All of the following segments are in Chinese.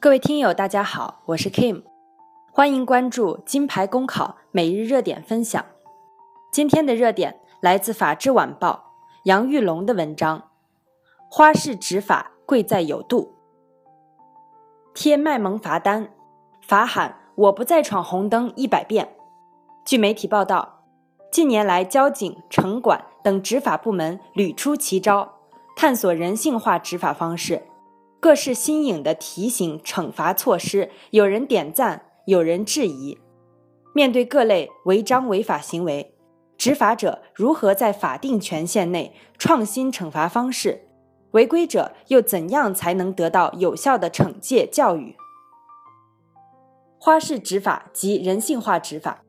各位听友，大家好，我是 Kim，欢迎关注金牌公考每日热点分享。今天的热点来自《法制晚报》杨玉龙的文章：花式执法贵在有度。贴卖萌罚单，罚喊“我不再闯红灯”一百遍。据媒体报道，近年来交警、城管等执法部门屡出奇招，探索人性化执法方式。各式新颖的提醒惩罚措施，有人点赞，有人质疑。面对各类违章违法行为，执法者如何在法定权限内创新惩罚方式？违规者又怎样才能得到有效的惩戒教育？花式执法及人性化执法，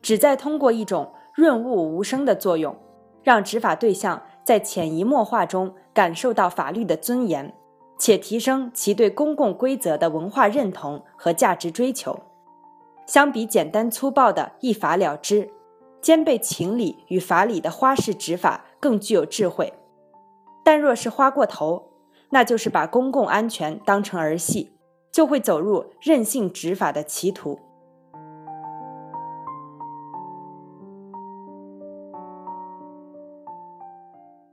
旨在通过一种润物无声的作用，让执法对象在潜移默化中感受到法律的尊严。且提升其对公共规则的文化认同和价值追求。相比简单粗暴的一罚了之，兼备情理与法理的花式执法更具有智慧。但若是花过头，那就是把公共安全当成儿戏，就会走入任性执法的歧途。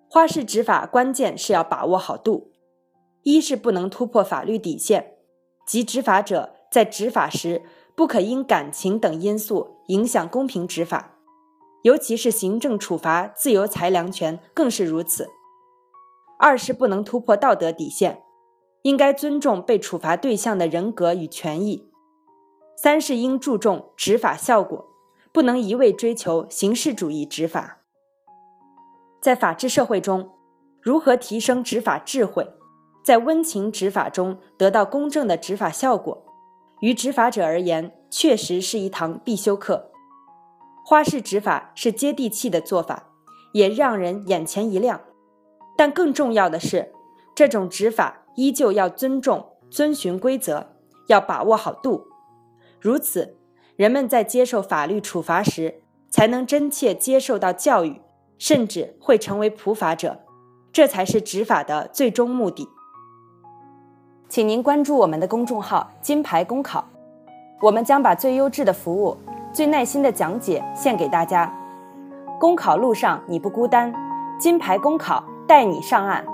花式执法关键是要把握好度。一是不能突破法律底线，即执法者在执法时不可因感情等因素影响公平执法，尤其是行政处罚自由裁量权更是如此。二是不能突破道德底线，应该尊重被处罚对象的人格与权益。三是应注重执法效果，不能一味追求形式主义执法。在法治社会中，如何提升执法智慧？在温情执法中得到公正的执法效果，于执法者而言，确实是一堂必修课。花式执法是接地气的做法，也让人眼前一亮。但更重要的是，这种执法依旧要尊重、遵循规则，要把握好度。如此，人们在接受法律处罚时，才能真切接受到教育，甚至会成为普法者。这才是执法的最终目的。请您关注我们的公众号“金牌公考”，我们将把最优质的服务、最耐心的讲解献给大家。公考路上你不孤单，金牌公考带你上岸。